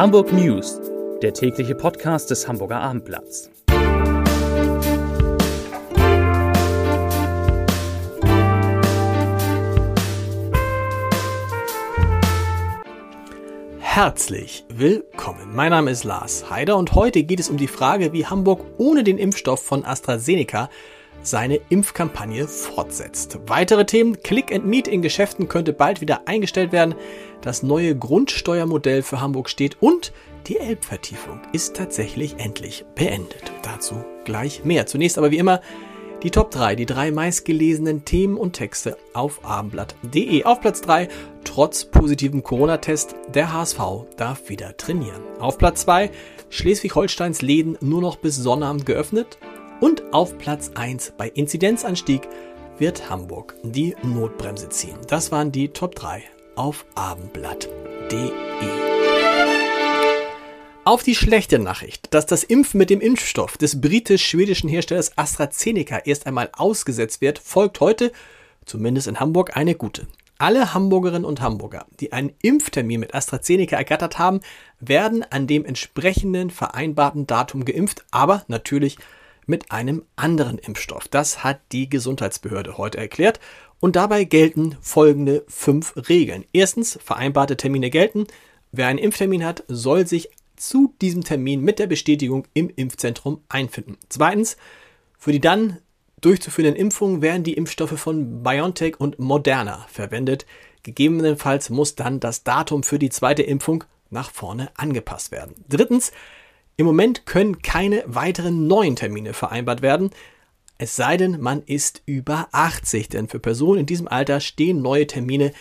Hamburg News, der tägliche Podcast des Hamburger Abendblatts. Herzlich willkommen. Mein Name ist Lars Heider und heute geht es um die Frage, wie Hamburg ohne den Impfstoff von AstraZeneca seine Impfkampagne fortsetzt. Weitere Themen, Click and Meet in Geschäften könnte bald wieder eingestellt werden, das neue Grundsteuermodell für Hamburg steht und die Elbvertiefung ist tatsächlich endlich beendet. Dazu gleich mehr. Zunächst aber wie immer die Top 3, die drei meistgelesenen Themen und Texte auf abendblatt.de. Auf Platz 3, trotz positivem Corona-Test, der HSV darf wieder trainieren. Auf Platz 2, Schleswig-Holsteins Läden nur noch bis Sonnabend geöffnet. Und auf Platz 1 bei Inzidenzanstieg wird Hamburg die Notbremse ziehen. Das waren die Top 3 auf abendblatt.de. Auf die schlechte Nachricht, dass das Impfen mit dem Impfstoff des britisch-schwedischen Herstellers AstraZeneca erst einmal ausgesetzt wird, folgt heute, zumindest in Hamburg, eine gute. Alle Hamburgerinnen und Hamburger, die einen Impftermin mit AstraZeneca ergattert haben, werden an dem entsprechenden vereinbarten Datum geimpft, aber natürlich mit einem anderen Impfstoff. Das hat die Gesundheitsbehörde heute erklärt. Und dabei gelten folgende fünf Regeln. Erstens, vereinbarte Termine gelten. Wer einen Impftermin hat, soll sich zu diesem Termin mit der Bestätigung im Impfzentrum einfinden. Zweitens, für die dann durchzuführenden Impfungen werden die Impfstoffe von BioNTech und Moderna verwendet. Gegebenenfalls muss dann das Datum für die zweite Impfung nach vorne angepasst werden. Drittens, im Moment können keine weiteren neuen Termine vereinbart werden, es sei denn, man ist über 80, denn für Personen in diesem Alter stehen neue Termine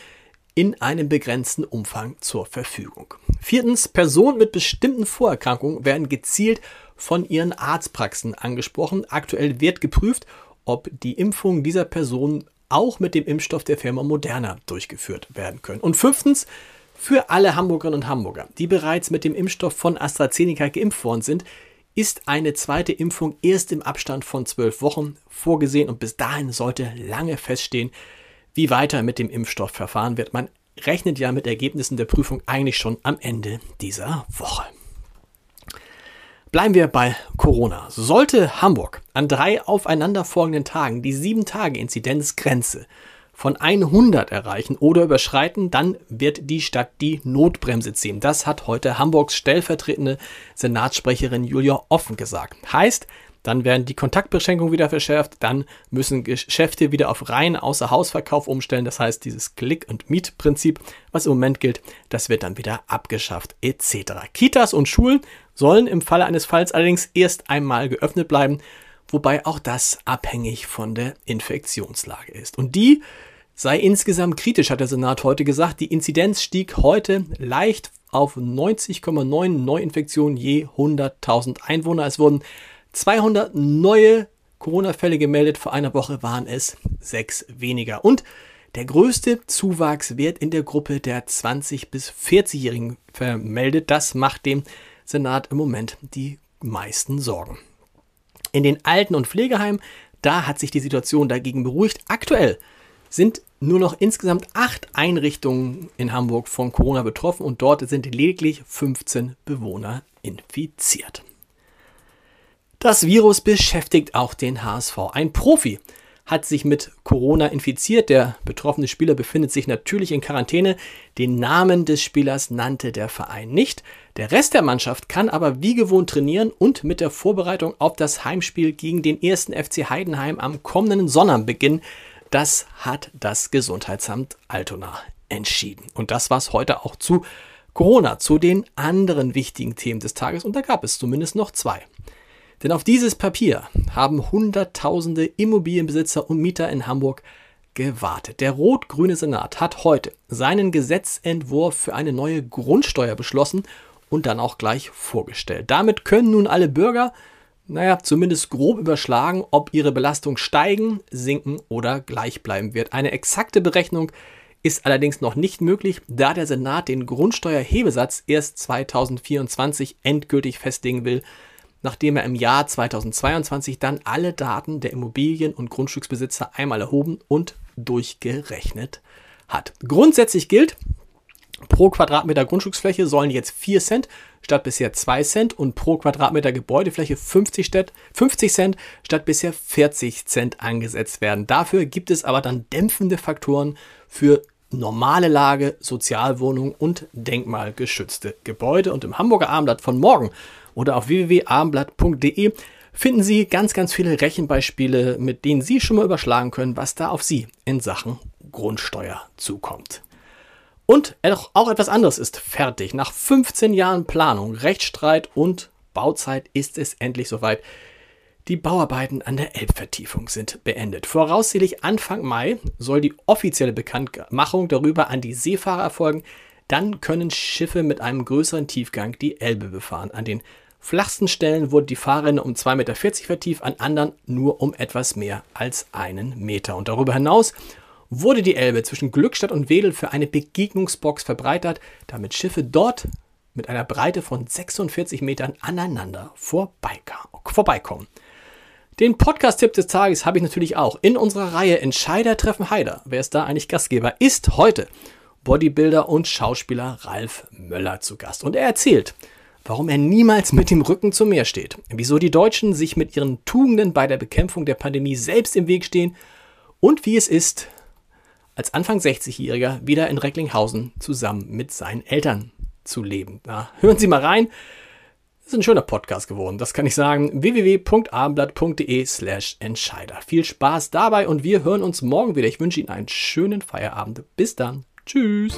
in einem begrenzten Umfang zur Verfügung. Viertens, Personen mit bestimmten Vorerkrankungen werden gezielt von ihren Arztpraxen angesprochen. Aktuell wird geprüft, ob die Impfungen dieser Personen auch mit dem Impfstoff der Firma Moderna durchgeführt werden können. Und fünftens, für alle Hamburgerinnen und Hamburger, die bereits mit dem Impfstoff von AstraZeneca geimpft worden sind, ist eine zweite Impfung erst im Abstand von zwölf Wochen vorgesehen und bis dahin sollte lange feststehen, wie weiter mit dem Impfstoff verfahren wird. Man rechnet ja mit Ergebnissen der Prüfung eigentlich schon am Ende dieser Woche. Bleiben wir bei Corona. Sollte Hamburg an drei aufeinanderfolgenden Tagen die 7-Tage-Inzidenzgrenze von 100 erreichen oder überschreiten, dann wird die Stadt die Notbremse ziehen. Das hat heute Hamburgs stellvertretende Senatssprecherin Julia Offen gesagt. Heißt, dann werden die Kontaktbeschränkungen wieder verschärft, dann müssen Geschäfte wieder auf rein Außerhausverkauf umstellen. Das heißt, dieses Click- und Meet-Prinzip, was im Moment gilt, das wird dann wieder abgeschafft etc. Kitas und Schulen sollen im Falle eines Falls allerdings erst einmal geöffnet bleiben, wobei auch das abhängig von der Infektionslage ist. Und die sei insgesamt kritisch, hat der Senat heute gesagt. Die Inzidenz stieg heute leicht auf 90,9 Neuinfektionen je 100.000 Einwohner. Es wurden 200 neue Corona-Fälle gemeldet. Vor einer Woche waren es sechs weniger. Und der größte Zuwachs wird in der Gruppe der 20- bis 40-Jährigen vermeldet. Das macht dem Senat im Moment die meisten Sorgen. In den Alten- und Pflegeheimen, da hat sich die Situation dagegen beruhigt. Aktuell sind nur noch insgesamt acht Einrichtungen in Hamburg von Corona betroffen und dort sind lediglich 15 Bewohner infiziert. Das Virus beschäftigt auch den HSV. Ein Profi hat sich mit Corona infiziert. Der betroffene Spieler befindet sich natürlich in Quarantäne. Den Namen des Spielers nannte der Verein nicht. Der Rest der Mannschaft kann aber wie gewohnt trainieren und mit der Vorbereitung auf das Heimspiel gegen den ersten FC Heidenheim am kommenden Sonnabend beginnen. Das hat das Gesundheitsamt Altona entschieden. Und das war es heute auch zu Corona, zu den anderen wichtigen Themen des Tages. Und da gab es zumindest noch zwei. Denn auf dieses Papier haben Hunderttausende Immobilienbesitzer und Mieter in Hamburg gewartet. Der rot-grüne Senat hat heute seinen Gesetzentwurf für eine neue Grundsteuer beschlossen und dann auch gleich vorgestellt. Damit können nun alle Bürger naja, zumindest grob überschlagen, ob ihre Belastung steigen, sinken oder gleich bleiben wird. Eine exakte Berechnung ist allerdings noch nicht möglich, da der Senat den Grundsteuerhebesatz erst 2024 endgültig festlegen will, nachdem er im Jahr 2022 dann alle Daten der Immobilien- und Grundstücksbesitzer einmal erhoben und durchgerechnet hat. Grundsätzlich gilt, pro Quadratmeter Grundstücksfläche sollen jetzt 4 Cent statt bisher 2 Cent und pro Quadratmeter Gebäudefläche 50, 50 Cent statt bisher 40 Cent angesetzt werden. Dafür gibt es aber dann dämpfende Faktoren für normale Lage, Sozialwohnungen und denkmalgeschützte Gebäude. Und im Hamburger Abendblatt von morgen oder auf www.abendblatt.de finden Sie ganz, ganz viele Rechenbeispiele, mit denen Sie schon mal überschlagen können, was da auf Sie in Sachen Grundsteuer zukommt. Und auch etwas anderes ist fertig. Nach 15 Jahren Planung, Rechtsstreit und Bauzeit ist es endlich soweit. Die Bauarbeiten an der Elbvertiefung sind beendet. Voraussichtlich Anfang Mai soll die offizielle Bekanntmachung darüber an die Seefahrer erfolgen. Dann können Schiffe mit einem größeren Tiefgang die Elbe befahren. An den flachsten Stellen wurde die Fahrrinne um 2,40 Meter vertieft, an anderen nur um etwas mehr als einen Meter. Und darüber hinaus wurde die Elbe zwischen Glückstadt und Wedel für eine Begegnungsbox verbreitert, damit Schiffe dort mit einer Breite von 46 Metern aneinander vorbeikommen. Den Podcast-Tipp des Tages habe ich natürlich auch in unserer Reihe Entscheider treffen Heider. Wer ist da eigentlich Gastgeber? Ist heute Bodybuilder und Schauspieler Ralf Möller zu Gast. Und er erzählt, warum er niemals mit dem Rücken zum Meer steht, wieso die Deutschen sich mit ihren Tugenden bei der Bekämpfung der Pandemie selbst im Weg stehen und wie es ist, als Anfang 60-Jähriger wieder in Recklinghausen zusammen mit seinen Eltern zu leben. Na, hören Sie mal rein. Das ist ein schöner Podcast geworden, das kann ich sagen. www.abendblatt.de slash Entscheider. Viel Spaß dabei und wir hören uns morgen wieder. Ich wünsche Ihnen einen schönen Feierabend. Bis dann. Tschüss.